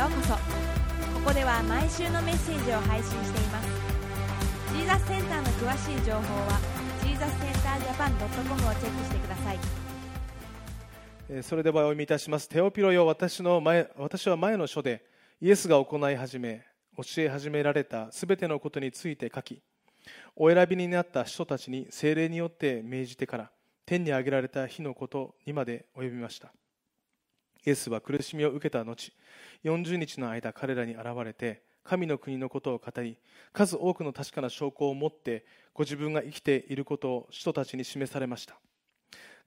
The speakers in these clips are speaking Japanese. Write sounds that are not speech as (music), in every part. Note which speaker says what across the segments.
Speaker 1: ようこそ。ここでは毎週のメッセージを配信しています。ジーザスセンターの詳しい情報はジーザスセンタージャパン .com をチェックしてください。
Speaker 2: それではお読みいたします。テオピロよ私の前私は前の書でイエスが行い始め教え始められたすべてのことについて書きお選びになった人たちに精霊によって命じてから天に上げられた日のことにまで及びました。イエスは苦しみを受けた後40日の間彼らに現れて神の国のことを語り数多くの確かな証拠を持ってご自分が生きていることを人たちに示されました。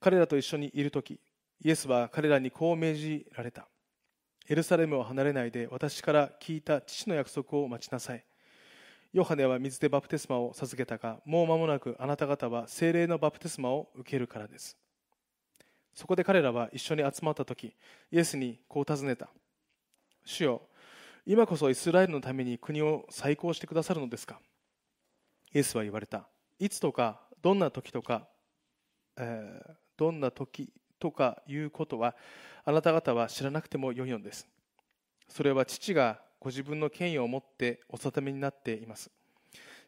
Speaker 2: 彼らと一緒にいる時イエスは彼らにこう命じられた。エルサレムを離れないで私から聞いた父の約束を待ちなさい。ヨハネは水でバプテスマを授けたがもう間もなくあなた方は精霊のバプテスマを受けるからです。そこで彼らは一緒に集まった時イエスにこう尋ねた。主よ今こそイスラエルのために国を再興してくださるのですか？イエスは言われた。いつとかどんな時とか、えー、どんな時とかいうことはあなた方は知らなくてもよいのです。それは父がご自分の権威を持ってお定めになっています。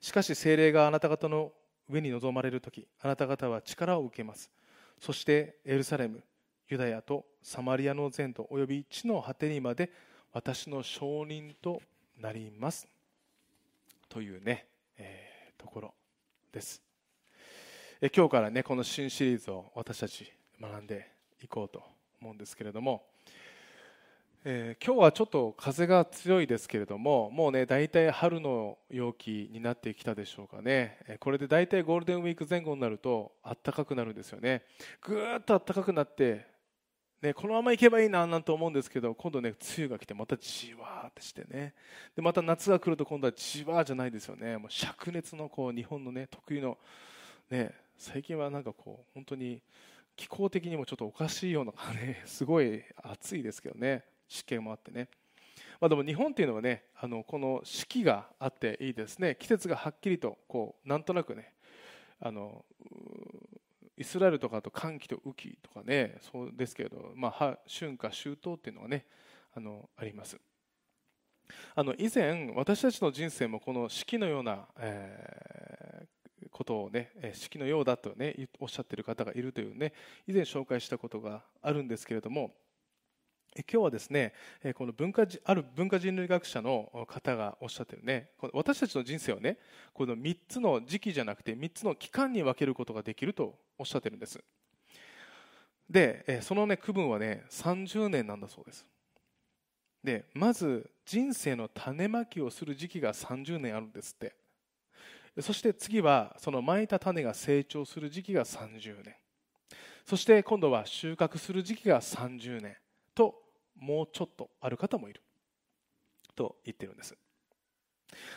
Speaker 2: しかし精霊があなた方の上に臨まれる時あなた方は力を受けます。そしてエルサレムユダヤとサマリアの全土および地の果てにまで私の証人となります。というね、えー、ところです。え今日からねこの新シリーズを私たち学んでいこうと思うんですけれども、えー、今日はちょっと風が強いですけれどももうね大体春の陽気になってきたでしょうかね。これで大体ゴールデンウィーク前後になると暖かくなるんですよね。ぐーっと暖かくなってね、このまま行けばいいななんて思うんですけど今度ね梅雨が来てまたじわーってしてね。でまた夏が来ると今度はじわーじゃないですよね。もう灼熱のこう日本のね特有のね最近はなんかこう本当に気候的にもちょっとおかしいような、(laughs) ね、すごい暑いですけどね。湿気もあってね、まあ、でも日本っていうのはねあのこの四季があっていいですね。季節がはっきりとこうなんとなくねあのイスラエルとかと寒気と雨季とかねそうですけれど、まあ、春夏秋冬っていうのがねあのあります。あの以前私たちの人生もこの四季のような、えことをね式のようだとねおっしゃっている方がいるというね以前紹介したことがあるんですけれども今日はですねこの文化ある文化人類学者の方がおっしゃってるね。私たちの人生をねこの3つの時期じゃなくて3つの期間に分けることができるとおっしゃってるんです。でそのね区分はね30年なんだそうです。でまず人生の種まきをする時期が30年あるんですって。そして次はそのまいた種が成長する時期が30年。そして今度は収穫する時期が30年。もうちょっとある方もいる。と言ってるんです。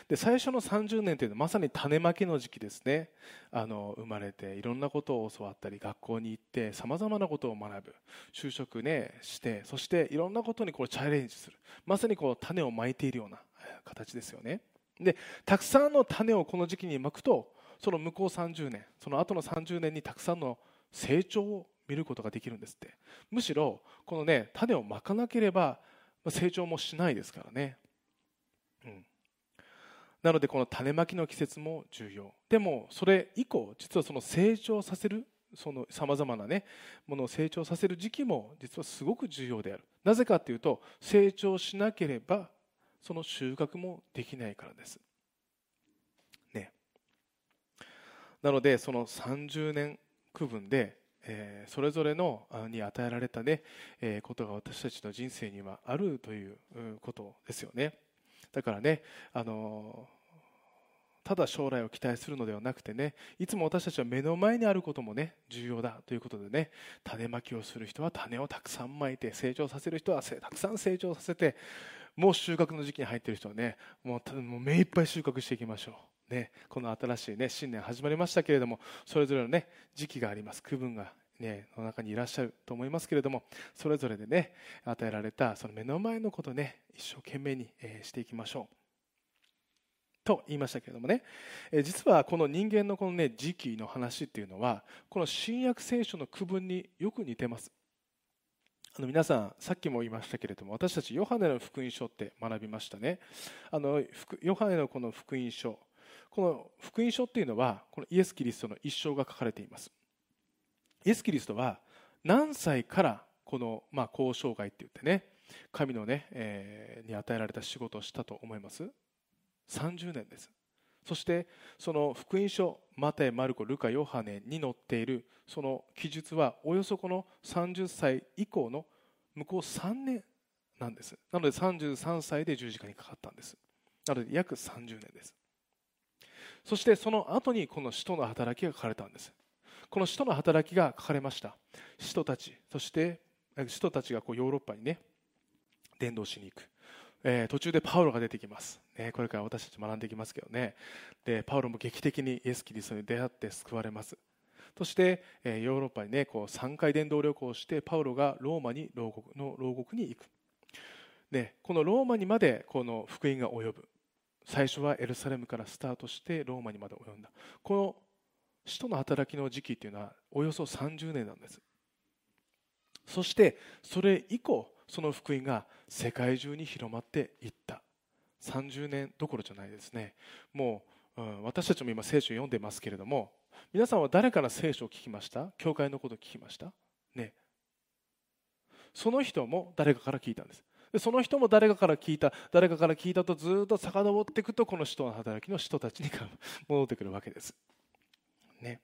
Speaker 2: で最初の30年というのはまさに種まきの時期ですね。あの生まれていろんなことを教わったり学校に行ってさまざまなことを学ぶ。就職ねしてそしていろんなことにこうチャレンジする。まさにこう種をまいているような形ですよね。でたくさんの種をこの時期にまくとその向こう30年その後の30年にたくさんの成長を見ることができるんですって。むしろこのね種をまかなければ成長もしないですからね、うん、なのでこの種まきの季節も重要。でもそれ以降実はその成長させるそのさまざまなねものを成長させる時期も実はすごく重要である。なぜかというと成長しなければその収穫もできないからです。ね、なのでその30年区分で、えー、それぞれのに与えられたね、えー、ことが私たちの人生にはあるということですよね。だからね、あのただ将来を期待するのではなくてねいつも私たちは目の前にあることもね重要だということでね種まきをする人は種をたくさんまいて成長させる人はたくさん成長させてもう収穫の時期に入っている人はねもうもう目いっぱい収穫していきましょう、ね、この新しい、ね、新年始まりましたけれどもそれぞれの、ね、時期があります。区分が、ね、の中にいらっしゃると思いますけれどもそれぞれでね与えられたその目の前のことをね一生懸命に、え、していきましょう。と言いましたけれどもね、え実はこの人間のこのね時期の話っていうのはこの新約聖書の区分によく似てます。あの皆さん、さっきも言いましたけれども、私たちヨハネの福音書って学びましたね。あのヨハネのこの福音書、この福音書っていうのは、このイエス・キリストの一生が書かれています。イエス・キリストは何歳からこの、交渉外って言ってね、神のね、えー、に与えられた仕事をしたと思います ?30 年です。そしてその福音書マタイ、マルコ、ルカ、ヨハネに載っているその記述はおよそこの30歳以降の向こう3年なんですなので33歳で十字架にかかったんですなので約30年ですそしてその後にこの使徒の働きが書かれたんです。この使徒の働きが書かれました。使徒たちそして使徒たちがこうヨーロッパにね伝道しに行く。えー、途中でパウロが出てきます、ね、これから私たち学んでいきますけどね。でパウロも劇的にイエス・キリストに出会って救われます。そして、えー、ヨーロッパに、ね、こう3回伝道旅行をしてパウロがローマに牢獄の牢獄に行く。でこのローマにまでこの福音が及ぶ。最初はエルサレムからスタートしてローマにまで及んだ。この使徒の働きの時期というのはおよそ30年なんです。そしてそれ以降その福音が世界中に広まっていった。30年どころじゃないですね。もう、うん、私たちも今聖書を読んでますけれども皆さんは誰から聖書を聞きました？教会のことを聞きました？ね。その人も誰かから聞いたんです。でその人も誰かから聞いた。誰かから聞いたとずっと遡っていくとこの人の働きの人たちに戻ってくるわけです。ね。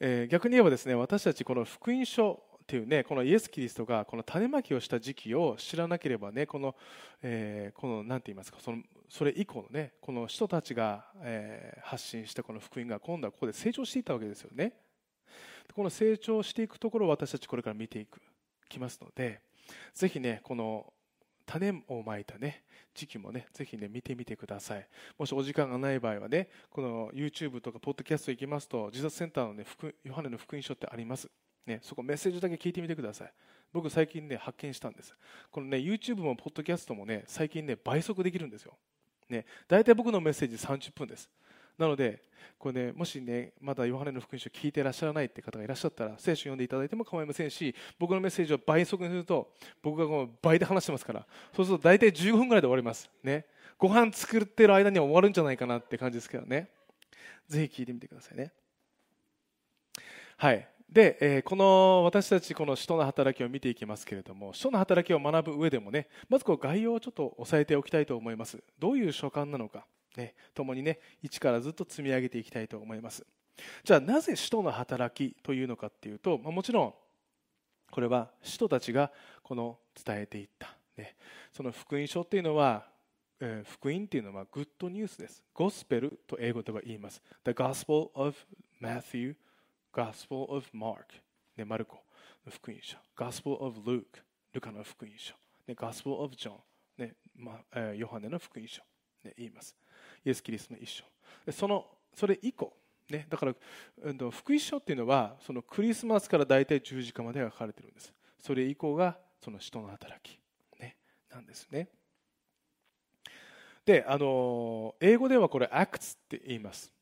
Speaker 2: えー、逆に言えばですね私たちこの福音書っていうねこのイエス・キリストがこの種まきをした時期を知らなければねこの、えー、このなんて言いますかそのそれ以降のねこの人たちが、えー、発信したこの福音が今度はここで成長していったわけですよね。この成長していくところを私たちこれから見ていくきますのでぜひねこの種をまいたね時期もねぜひね見てみてくださいもしお時間がない場合はねこの YouTube とかポッドキャスト行きますと自殺センターのねヨハネの福音書ってありますね、そこメッセージだけ聞いてみてください。僕最近ね、発見したんです。このね、YouTube もポッドキャストもね、最近ね、倍速できるんですよ。ね、大体僕のメッセージ30分です。なので、これね、もしね、まだヨハネの福音書を聞いていらっしゃらないって方がいらっしゃったら、聖書を読んでいただいても構いませんし、僕のメッセージを倍速にすると、僕がこの倍で話してますから、そうすると大体15分ぐらいで終わります。ね。ご飯作ってる間には終わるんじゃないかなって感じですけどね。ぜひ聞いてみてくださいね。はい。で、えー、この私たちこの使徒の働きを見ていきますけれども使徒の働きを学ぶ上でもねまずこう概要をちょっと押さえておきたいと思いますどういう書簡なのか、ね、共にね一からずっと積み上げていきたいと思います。じゃあなぜ使徒の働きというのかっていうと、まあ、もちろんこれは使徒たちがこの伝えていった、ね、その福音書っていうのはえー、福音っていうのはグッドニュースです。ゴスペルと英語では言います。The Gospel of Matthew, Gospel of Mark、ね、マルコの福音書、Gospel of Luke、ルカの福音書、ね、Gospel of John、ねまえー、ヨハネの福音書、ね、言います。イエス・キリストの一書。そのそれ以降、ね、だから、うん、福音書っていうのはそのクリスマスから大体十字架までが書かれてるんです。それ以降がその人の働き、ね、なんですね。で、あの英語ではこれ、アクツって言います。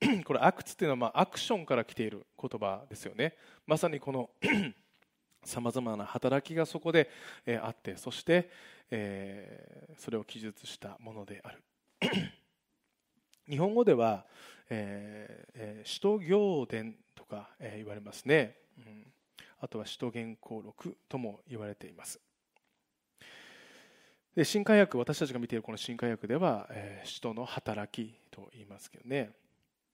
Speaker 2: (clears throat) これアクツっていうのはまあアクションから来ている言葉ですよねまさにこのさまざまな働きがそこで、えあってそして、え、それを記述したものである日本語では、えーえー、使徒行伝とか、えー、言われますね、うん、あとは使徒言行録とも言われています。で新海訳私たちが見ているこの新海訳では、えー、使徒の働きと言いますけどね。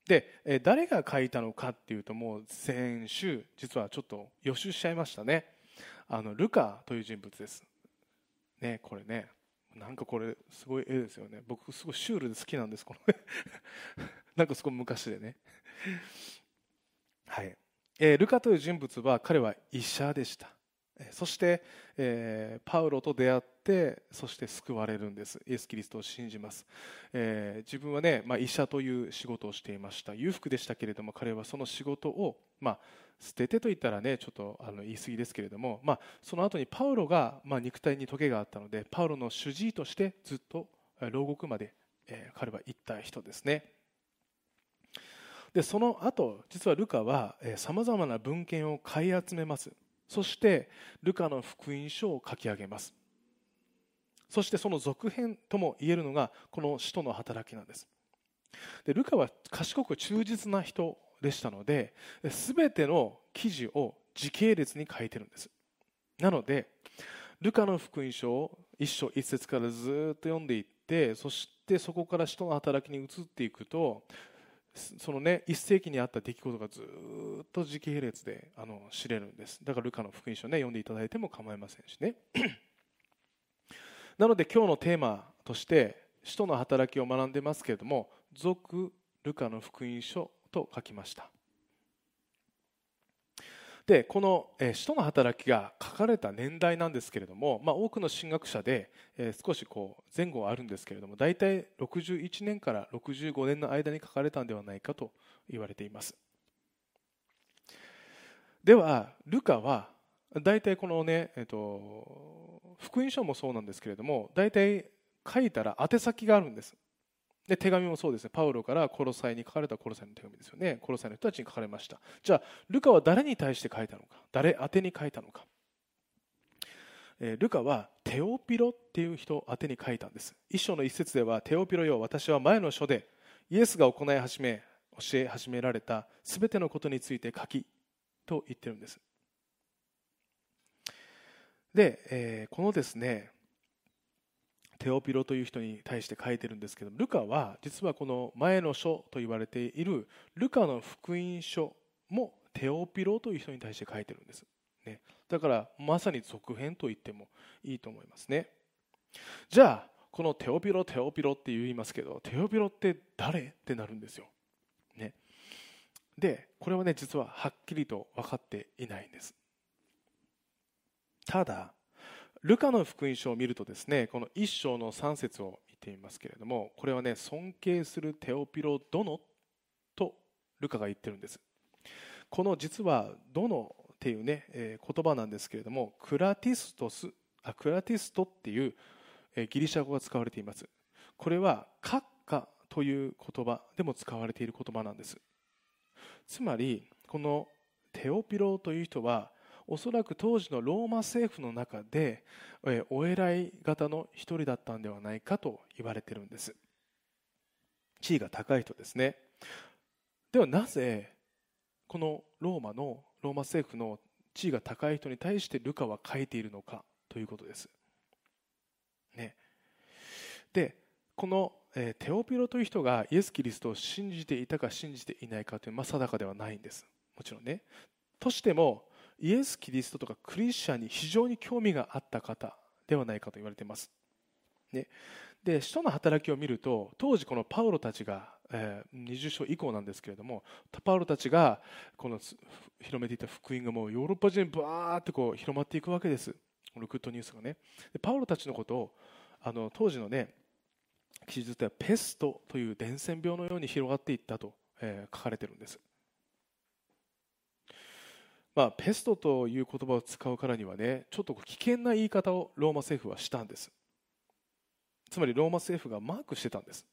Speaker 2: で誰が書いたのかっていうともう先週実はちょっと予習しちゃいましたね。あのルカという人物です。ねこれね。なんかこれすごい絵ですよね。僕すごいシュールで好きなんですこの (laughs) なんかすごい昔でね。はい、えー、ルカという人物は彼は医者でした。そして、えー、パウロと出会ってそして救われるんです。イエス・キリストを信じます、えー、自分はね、まあ、医者という仕事をしていました。裕福でしたけれども彼はその仕事を、まあ、捨ててと言ったらねちょっとあの言い過ぎですけれども、まあ、その後にパウロが、まあ、肉体にトゲがあったのでパウロの主治医としてずっと牢獄まで、えー、彼は行った人ですね。でその後実はルカはさまざまな文献を買い集めます。そしてルカの福音書を書き上げます。そしてその続編とも言えるのがこの使徒の働きなんです。でルカは賢く忠実な人でしたので全ての記事を時系列に書いてるんです。なのでルカの福音書を一章一節からずっと読んでいってそしてそこから使徒の働きに移っていくとそのね一世紀にあった出来事がずっと時系列であの知れるんです。だからルカの福音書ね読んでいただいても構いませんしね。(clears throat) なので今日のテーマとして使徒の働きを学んでますけれども続ルカの福音書と書きました。でこの「使徒の働き」が書かれた年代なんですけれども、まあ、多くの神学者で、少しこう前後はあるんですけれども大体61年から65年の間に書かれたんではないかと言われています。ではルカは大体このね、えっと、福音書もそうなんですけれども大体書いたら宛先があるんです。で手紙もそうですね。パウロからコロサイに書かれたコロサイの手紙ですよね。コロサイの人たちに書かれました。じゃあルカは誰に対して書いたのか？誰宛てに書いたのか、えー、ルカはテオピロっていう人宛てに書いたんです。一章の一節ではテオピロよ私は前の書でイエスが行い始め教え始められた全てのことについて書きと言ってるんです。で、えー、このですねテオピロという人に対して書いてるんですけどルカは実はこの前の書と言われているルカの福音書もテオピロという人に対して書いてるんです、ね、だからまさに続編と言ってもいいと思いますね。じゃあこのテオピロテオピロって言いますけどテオピロって誰ってなるんですよ、ね、でこれはね実ははっきりと分かっていないんです。ただルカの福音書を見るとですねこの一章の3節を見てみますけれどもこれはね尊敬するテオピロ殿とルカが言ってるんです。この実は殿っていうね、えー、言葉なんですけれどもクラティストスあクラティストっていう、えー、ギリシャ語が使われています。これは閣下という言葉でも使われている言葉なんです。つまりこのテオピロという人はおそらく当時のローマ政府の中でお偉い方の一人だったんではないかと言われてるんです。地位が高い人ですね。ではなぜこのローマのローマ政府の地位が高い人に対してルカは書いているのかということです、ね、でこの、テオピロという人がイエス・キリストを信じていたか信じていないかという、まあ、定かではないんです。もちろんね。としてもイエス・キリストとかクリスチャンに非常に興味があった方ではないかと言われています。ね、で使徒の働きを見ると当時このパウロたちが、えー、20章以降なんですけれどもパウロたちがこの広めていた福音がもうヨーロッパ中にバーってこう広まっていくわけです。このグッドニュースがね。でパウロたちのことをあの当時のね記述ではペストという伝染病のように広がっていったと、えー、書かれているんです。まあ、ペストという言葉を使うからにはねちょっと危険な言い方をローマ政府はしたんです。つまりローマ政府がマークしてたんです。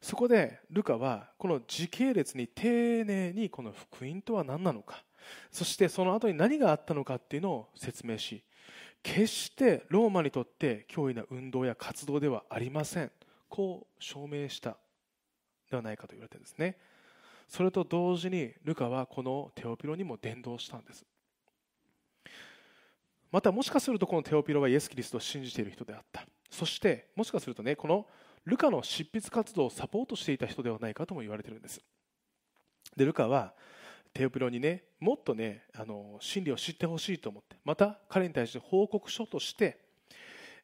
Speaker 2: そこでルカはこの時系列に丁寧にこの福音とは何なのか。そしてその後に何があったのかっていうのを説明し決してローマにとって脅威な運動や活動ではありません。こう証明したではないかと言われてるんですね。それと同時にルカはこのテオピロにも伝道したんです。またもしかするとこのテオピロはイエス・キリストを信じている人であった。そしてもしかするとねこのルカの執筆活動をサポートしていた人ではないかとも言われているんです。でルカはテオピロにねもっとねあの真理を知ってほしいと思ってまた彼に対して報告書として、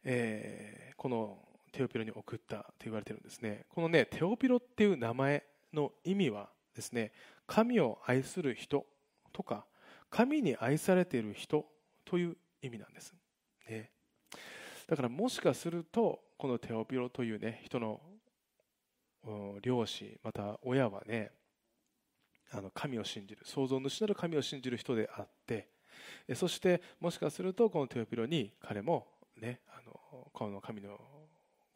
Speaker 2: えー、このテオピロに送ったと言われているんですね。このねテオピロっていう名前の意味はですね神を愛する人とか神に愛されている人という意味なんです、ね、だからもしかするとこのテオピロというね人の両親また親はねあの神を信じる創造主なる神を信じる人であってそしてもしかするとこのテオピロに彼もねあのこの神の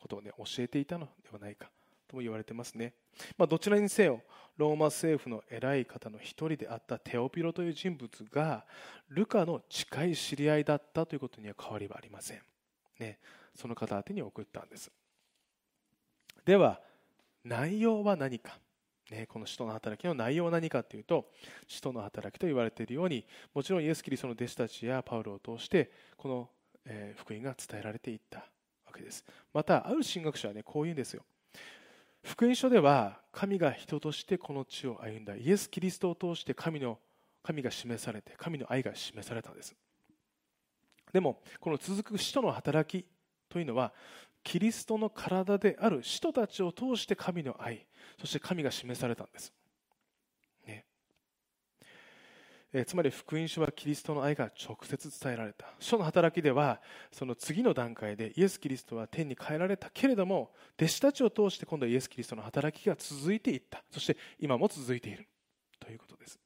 Speaker 2: ことをね教えていたのではないか。とも言われてますね、まあ、どちらにせよローマ政府の偉い方の一人であったテオピロという人物がルカの近い知り合いだったということには変わりはありません、ね、その方宛てに送ったんです。では内容は何か。ね、この使徒の働きの内容は何かというと使徒の働きと言われているようにもちろんイエス・キリストの弟子たちやパウロを通してこの、福音が伝えられていったわけです。またある神学者はねこう言うんですよ。福音書では神が人としてこの地を歩んだイエス・キリストを通して神の神が示されて神の愛が示されたんです。でもこの続く使徒の働きというのはキリストの体である使徒たちを通して神の愛そして神が示されたんです、ねえつまり福音書はキリストの愛が直接伝えられた。書の働きではその次の段階でイエス・キリストは天に帰られたけれども弟子たちを通して今度はイエス・キリストの働きが続いていった。そして今も続いている。ということです。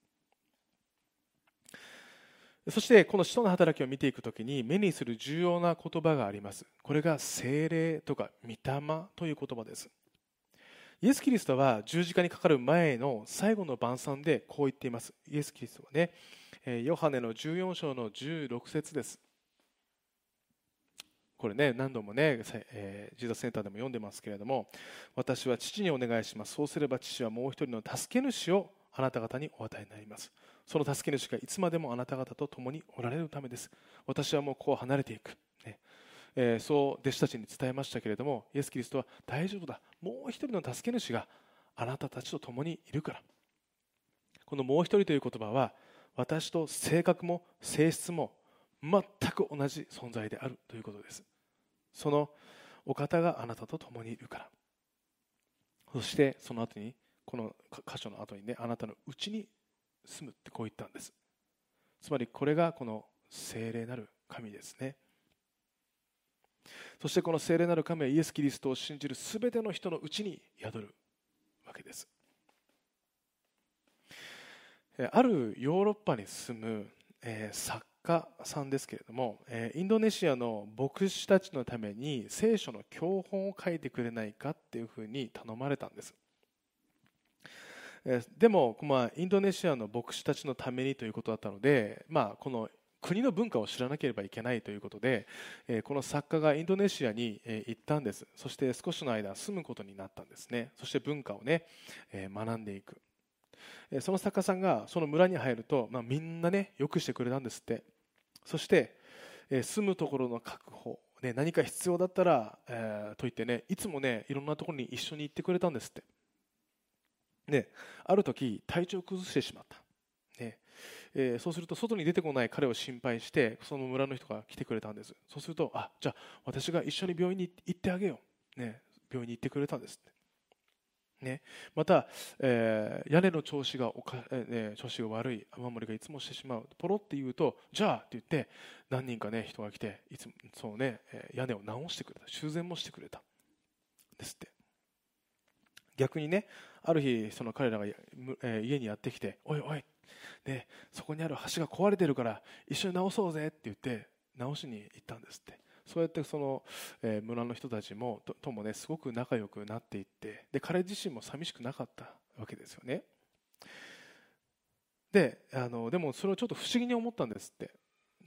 Speaker 2: そしてこの使徒の働きを見ていくときに目にする重要な言葉があります。これが精霊とか御霊という言葉です。イエス・キリストは十字架にかかる前の最後の晩餐でこう言っています。イエス・キリストはねヨハネの14章の16節です。これね何度もね、えー、ジーザセンターでも読んでますけれども私は父にお願いします。そうすれば父はもう一人の助け主をあなた方にお与えになります。その助け主がいつまでもあなた方と共におられるためです。私はもうこう離れていく、え、そう弟子たちに伝えましたけれどもイエス・キリストは大丈夫だ。もう一人の助け主があなたたちと共にいるから。このもう一人という言葉は私と性格も性質も全く同じ存在であるということです。そのお方があなたと共にいるから。そしてその後にこの箇所の後にねあなたのうちに住むってこう言ったんです。つまりこれがこの聖霊なる神ですね。そしてこの聖霊なる神はイエス・キリストを信じる全ての人のうちに宿るわけです。あるヨーロッパに住む、えー、作家さんですけれども、えー、インドネシアの牧師たちのために聖書の教本を書いてくれないかっていうふうに頼まれたんです。でも、まあ、インドネシアの牧師たちのためにということだったので、まあ、この国の文化を知らなければいけないということで、えこの作家がインドネシアにえ行ったんです。そして少しの間住むことになったんですね。そして文化をねえ学んでいく。その作家さんがその村に入ると、まあ、みんなねよくしてくれたんですって。そして住むところの確保、ね、何か必要だったら、えー、と言ってねいつもねいろんなところに一緒に行ってくれたんですって。である時体調を崩してしまった、えー、そうすると外に出てこない彼を心配してその村の人が来てくれたんです。そうするとあじゃあ私が一緒に病院に行ってあげよう、ね、病院に行ってくれたんですね、また、えー、屋根の調子がおか、えー、調子が悪い雨漏りがいつもしてしまう。ポロって言うとじゃあって言って何人か、ね、人が来ていつもそう、ね、屋根を直してくれた。修繕もしてくれた。ですって。逆にねある日その彼らが、え家にやってきておいおいでそこにある橋が壊れてるから一緒に直そうぜって言って直しに行ったんですって。そうやってその、え村の人たちもとともねすごく仲良くなっていってで彼自身も寂しくなかったわけですよね。であのでもそれをちょっと不思議に思ったんですって。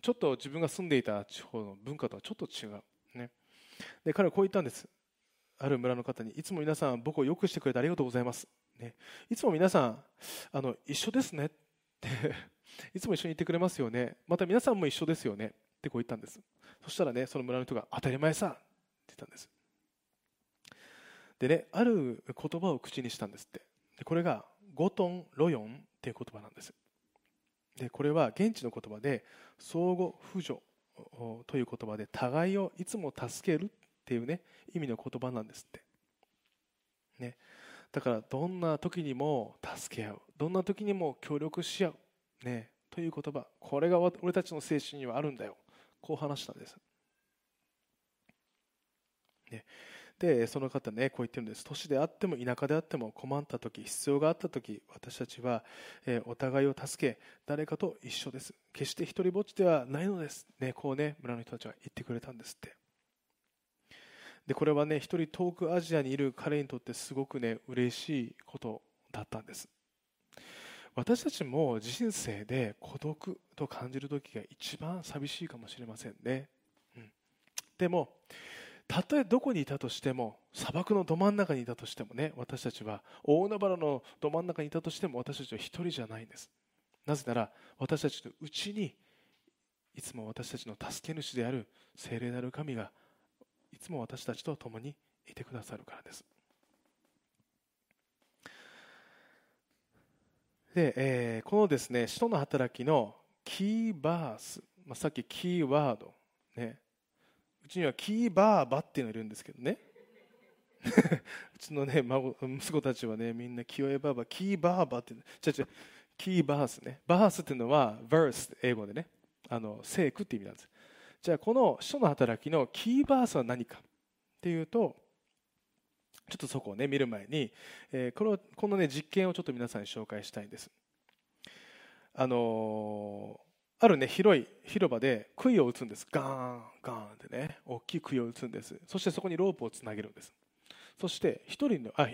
Speaker 2: ちょっと自分が住んでいた地方の文化とはちょっと違う、ね、で彼はこう言ったんです。ある村の方にいつも皆さん僕をよくしてくれてありがとうございます、ね、いつも皆さんあの一緒ですね。って (laughs) いつも一緒にいてくれますよね。また皆さんも一緒ですよね。ってこう言ったんです。そしたらねその村の人が当たり前さ。って言ったんです。でねある言葉を口にしたんですって。でこれがゴトン・ロヨンっていう言葉なんです。でこれは現地の言葉で相互扶助という言葉で互いをいつも助けるっていうね意味の言葉なんですって、ね、だからどんな時にも助け合う。どんな時にも協力し合う、ね、という言葉。これが俺たちの精神にはあるんだよ。こう話したんです、ね、でその方ねこう言ってるんです。年であっても田舎であっても困った時必要があった時私たちは、え、お互いを助け誰かと一緒です。決して一りぼっちではないのです、ね、こうね村の人たちは言ってくれたんですって。でこれはね一人遠くアジアにいる彼にとってすごくね嬉しいことだったんです。私たちも人生で孤独と感じる時が一番寂しいかもしれませんね、うん、でもたとえどこにいたとしても砂漠のど真ん中にいたとしてもね私たちは大海原のど真ん中にいたとしても私たちは一人じゃないんです。なぜなら私たちのうちにいつも私たちの助け主である聖霊なる神がいつも私たちと共にいてくださるからです。で、えー、このですね使徒の働きのキーバース、まあ、さっきキーワード、ね、うちにはキーバーバっていうのがいるんですけどね。(laughs) うちのね孫息子たちはねみんな清江バーバキーバーバってじゃじゃキーバースね。バースっていうのは verse 英語でね。あの聖句って意味なんです。じゃあこの使徒の働きのキーバースは何かっていうとちょっとそこをね見る前に、え、このこのね実験をちょっと皆さんに紹介したいんです。あのー、あるね広い広場で杭を打つんです。ガーンガーンってね大きい杭を打つんです。そしてそこにロープをつなげるんです。そして一人のあ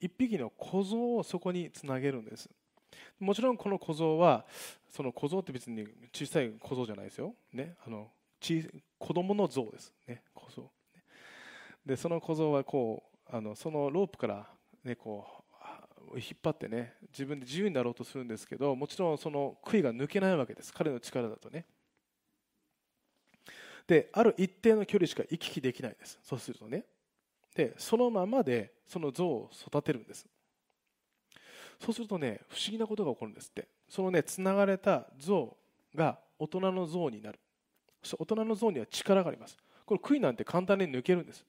Speaker 2: 一匹の小僧をそこにつなげるんです。もちろんこの小僧はその小僧って別に小さい小僧じゃないですよ、ね、あの子供の像です、ね、小僧でその小僧はこうあのそのロープから、ね、こう引っ張ってね自分で自由になろうとするんですけどもちろんその杭が抜けないわけです。彼の力だとね。である一定の距離しか行き来できないです。そうするとね。でそのままでその像を育てるんです。そうするとね不思議なことが起こるんですって。そのねつながれた像が大人の像になる。大人の像には力があります。これ杭なんて簡単に抜けるんです。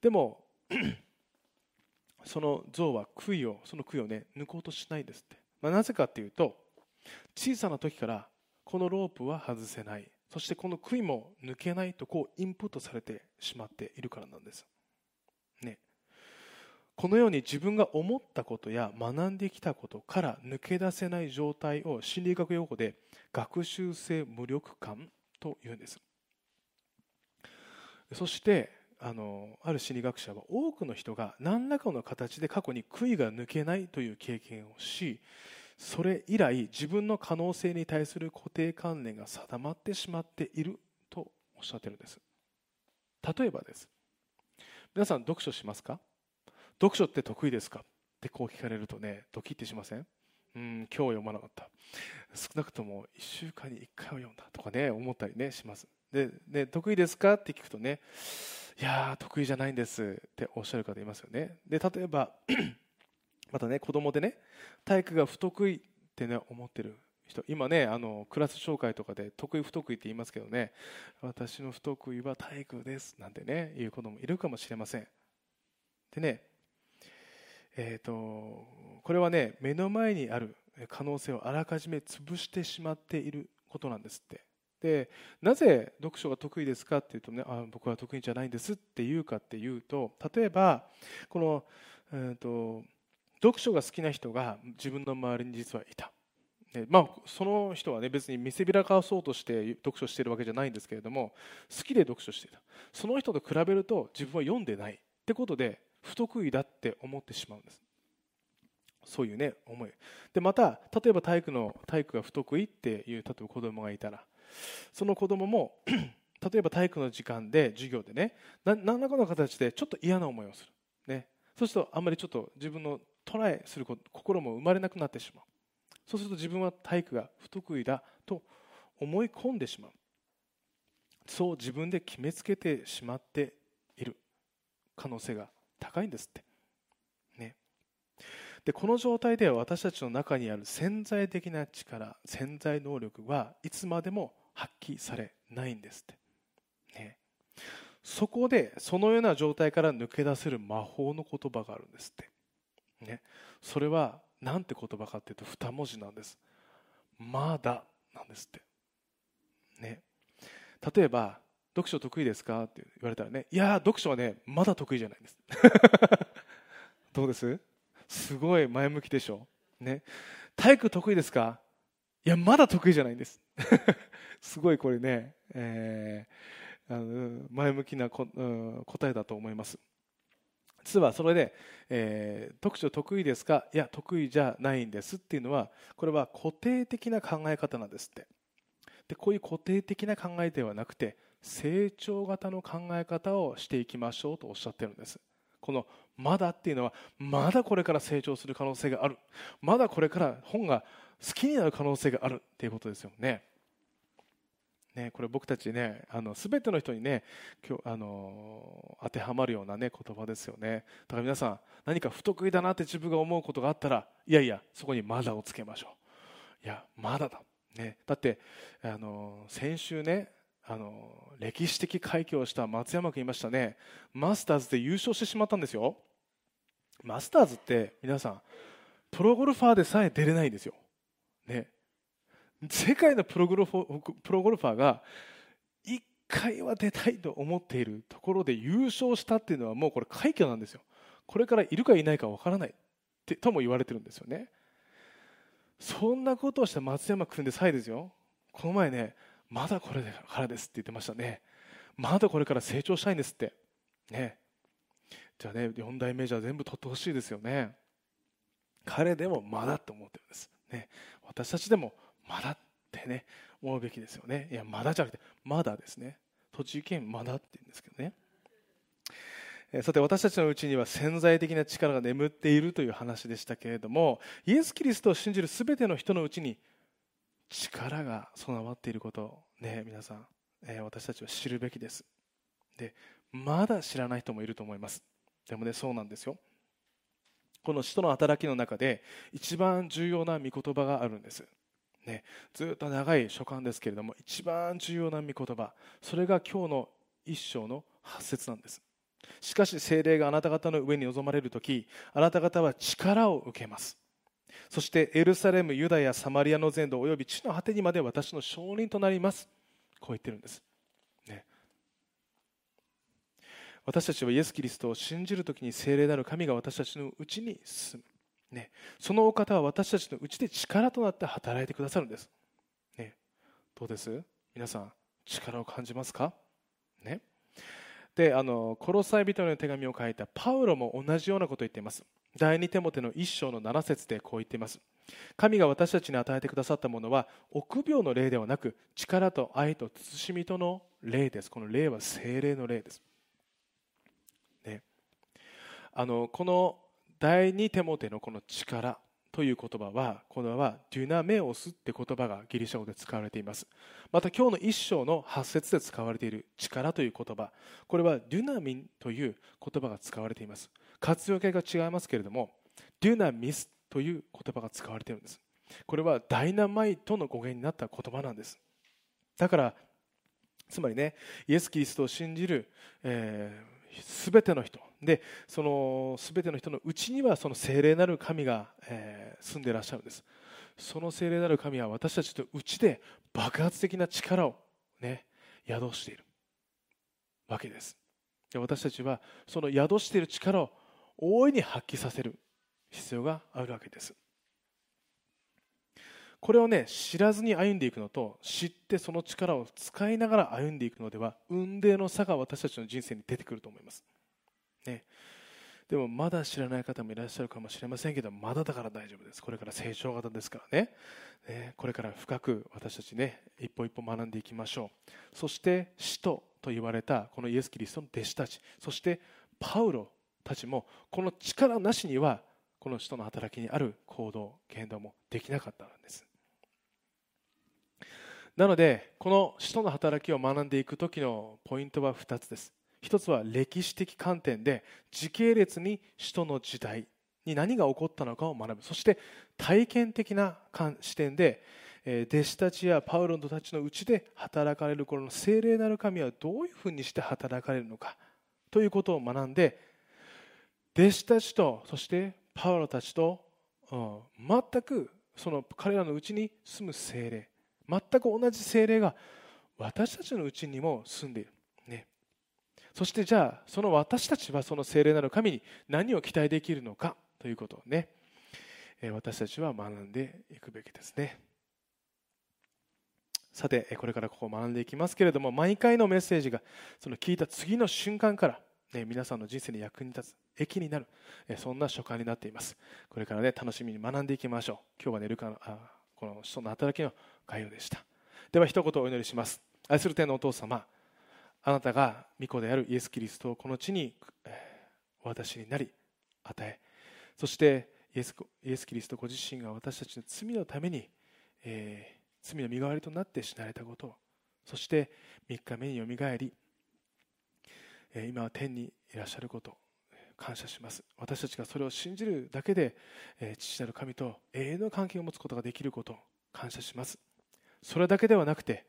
Speaker 2: でも (clears throat) その像は杭をその杭をね抜こうとしないんですって、まあ、なぜかっていうと小さな時からこのロープは外せない。そしてこの杭も抜けないとこうインプットされてしまっているからなんです、ね、このように自分が思ったことや学んできたことから抜け出せない状態を心理学用語で学習性無力感というんです。そしてあのある心理学者は多くの人が何らかの形で過去に悔いが抜けないという経験をしそれ以来自分の可能性に対する固定観念が定まってしまっているとおっしゃってるんです。例えばです。皆さん読書しますか？読書って得意ですか？ってこう聞かれるとねドキッてしません？うん今日読まなかった。少なくとも1週間に1回は読んだとかね思ったりねします。でで得意ですか？って聞くとねいや得意じゃないんですっておっしゃる方いますよね。で例えば (clears throat) またね子供でね体育が不得意ってね思ってる人。今ねあのクラス紹介とかで得意不得意って言いますけどね私の不得意は体育ですなんてね言う子もいるかもしれません。でねえーとこれはね目の前にある可能性をあらかじめ潰してしまっていることなんですって。でなぜ読書が得意ですかっていうとねあ僕は得意じゃないんですって言うかっていうと例えばこの、えーと、読書が好きな人が自分の周りに実はいた。でまあ、その人は、ね、別に見せびらかそうとして読書しているわけじゃないんですけれども好きで読書していた。その人と比べると自分は読んでないってことで不得意だって思ってしまうんです。そういうね思い。でまた例えば体育の体育が不得意っていう例えば子供がいたらその子供も (clears throat) 例えば体育の時間で授業でね何らかの形でちょっと嫌な思いをする、ね、そうするとあんまりちょっと自分のトライする心も生まれなくなってしまう。そうすると自分は体育が不得意だと思い込んでしまう。そう自分で決めつけてしまっている可能性が高いんですって。ね。でこの状態では私たちの中にある潜在的な力潜在能力はいつまでも発揮されないんですって、ね、そこでそのような状態から抜け出せる魔法の言葉があるんですって、ね、それは何て言葉かっていうと2文字なんです。まだなんですって。ね。例えば読書得意ですか？って言われたらねいや読書はねまだ得意じゃないです。(laughs) どうです？すごい前向きでしょ？ね。体育得意ですか？いやまだ得意じゃないんです。(laughs) すごいこれね、えあの前向きなこ、うん、答えだと思います。実はそれで、えー、特徴得意ですか？いや得意じゃないんですっていうのはこれは固定的な考え方なんですって。でこういう固定的な考えではなくて成長型の考え方をしていきましょうとおっしゃってるんです。このまだっていうのはまだこれから成長する可能性がある。まだこれから本が好きになる可能性があるっていうことですよね。ね、これ僕たちねあの全ての人にね今日あの当てはまるような、ね、言葉ですよね。だから皆さん何か不得意だなって自分が思うことがあったらいやいやそこにまだをつけましょう。いやまだだ、ね、だってあの先週ねあの歴史的快挙をした松山君いましたね。マスターズで優勝してしまったんですよ。マスターズって皆さんプロゴルファーでさえ出れないんですよ、ね、世界のプロゴルフプロゴルファーが1回は出たいと思っているところで優勝したっていうのはもうこれ快挙なんですよ。これからいるかいないかわからないってとも言われてるんですよね。そんなことをした松山君でさえですよ。この前ねまだこれからですって言ってましたね。まだこれから成長したいんですって。ね。じゃあね4大メジャー全部取ってほしいですよね。彼でもまだって思ってるんです。ね。私たちでもまだってね思うべきですよね。いやまだじゃなくてまだですね。栃木県まだって言うんですけどね。さて私たちのうちには潜在的な力が眠っているという話でしたけれどもイエス・キリストを信じる全ての人のうちに力が備わっていることをね皆さん、え私たちは知るべきです。でまだ知らない人もいると思います。でもねそうなんですよ。この使徒の働きの中で一番重要な御言葉があるんです。ね、ずっと長い書簡ですけれども一番重要な御言葉それが今日の一章の8節なんです。しかし精霊があなた方の上に臨まれる時あなた方は力を受けます。そしてエルサレムユダヤサマリアの全土および地の果てにまで私の証人となります。こう言ってるんです、ね、私たちはイエス・キリストを信じる時に精霊なる神が私たちのうちに住む。ね、そのお方は私たちのうちで力となって働いてくださるんです、ね、どうです？皆さん力を感じますか、ね、であのコロサイ人の手紙を書いたパウロも同じようなことを言っています。第二手モテの一章の7節でこう言っています。神が私たちに与えてくださったものは臆病の霊ではなく力と愛と慎みとの霊です。この霊は精霊の霊です、ね、あのこの第二手モテのこの力という言葉はこのはデュナメオスって言葉がギリシャ語で使われています。また今日の一章の8節で使われている力という言葉。これはデュナミンという言葉が使われています。活用形が違いますけれどもデュナミスという言葉が使われているんです。これはダイナマイトの語源になった言葉なんです。だからつまりねイエス・キリストを信じる、えー、ての人。でその全ての人のうちにはその聖霊なる神が、えー、住んでいらっしゃるんです。その聖霊なる神は私たちとうちで爆発的な力をね宿しているわけです。で私たちはその宿している力を大いに発揮させる必要があるわけです。これをね知らずに歩んでいくのと知ってその力を使いながら歩んでいくのでは運命の差が私たちの人生に出てくると思います。ね、でもまだ知らない方もいらっしゃるかもしれませんけどまだだから大丈夫です。これから成長型ですからね。ね。これから深く私たちね一歩一歩学んでいきましょう。そして使徒と言われたこのイエス・キリストの弟子たちそしてパウロたちもこの力なしにはこの使徒の働きにある行動言動もできなかったんです。なのでこの使徒の働きを学んでいく時のポイントは2つです。一つは歴史的観点で時系列に首都の時代に何が起こったのかを学ぶ。そして体験的な視点で弟子たちやパウロのたちのうちで働かれるこの聖霊なる神はどういうふうにして働かれるのかということを学んで弟子たちとそしてパウロたちと、うん、全くその彼らのうちに住む精霊全く同じ精霊が私たちのうちにも住んでいる。ね。そしてじゃあその私たちはその聖霊なる神に何を期待できるのかということをね私たちは学んでいくべきですね。さてこれからここを学んでいきますけれども毎回のメッセージがその聞いた次の瞬間から、ね、皆さんの人生に役に立つ益になるそんな書簡になっています。これからね楽しみに学んでいきましょう。今日はねルカのあこの人の働きの概要でした。では一言お祈りします。愛する天のお父様あなたが御子であるイエス・キリストをこの地にお渡しになり与えそしてイエスイエス・キリストご自身が私たちの罪のために、えー、罪の身代わりとなって死なれたことそして3日目によみがえり、今は天にいらっしゃること感謝します。私たちがそれを信じるだけで、え、父なる神と永遠の関係を持つことができること感謝します。それだけではなくて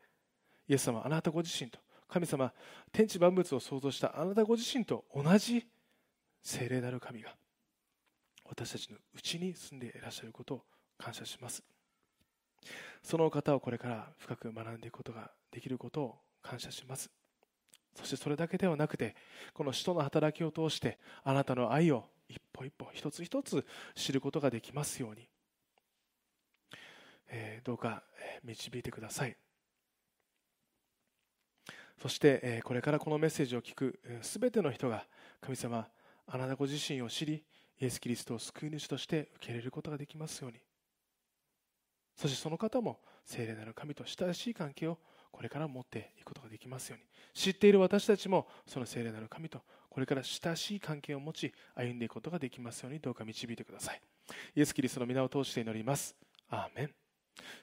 Speaker 2: イエス様あなたご自身と神様天地万物を創造したあなたご自身と同じ聖霊なる神が私たちのうちに住んでいらっしゃることを感謝します。その方をこれから深く学んでいくことができることを感謝します。そしてそれだけではなくてこの使徒の働きを通してあなたの愛を一歩一歩一つ一つ知ることができますように、えー、どうか導いてください。そして、えー、これからこのメッセージを聞くすべての人が神様あなたご自身を知りイエス・キリストを救い主として受け入れることができますように。そしてその方も聖霊なる神と親しい関係をこれから持っていくことができますように。知っている私たちもその聖霊なる神とこれから親しい関係を持ち歩んでいくことができますようにどうか導いてください。イエス・キリストの皆を通して祈ります。アーメン。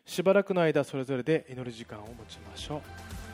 Speaker 2: しばらくの間それぞれで祈る時間を持ちましょう。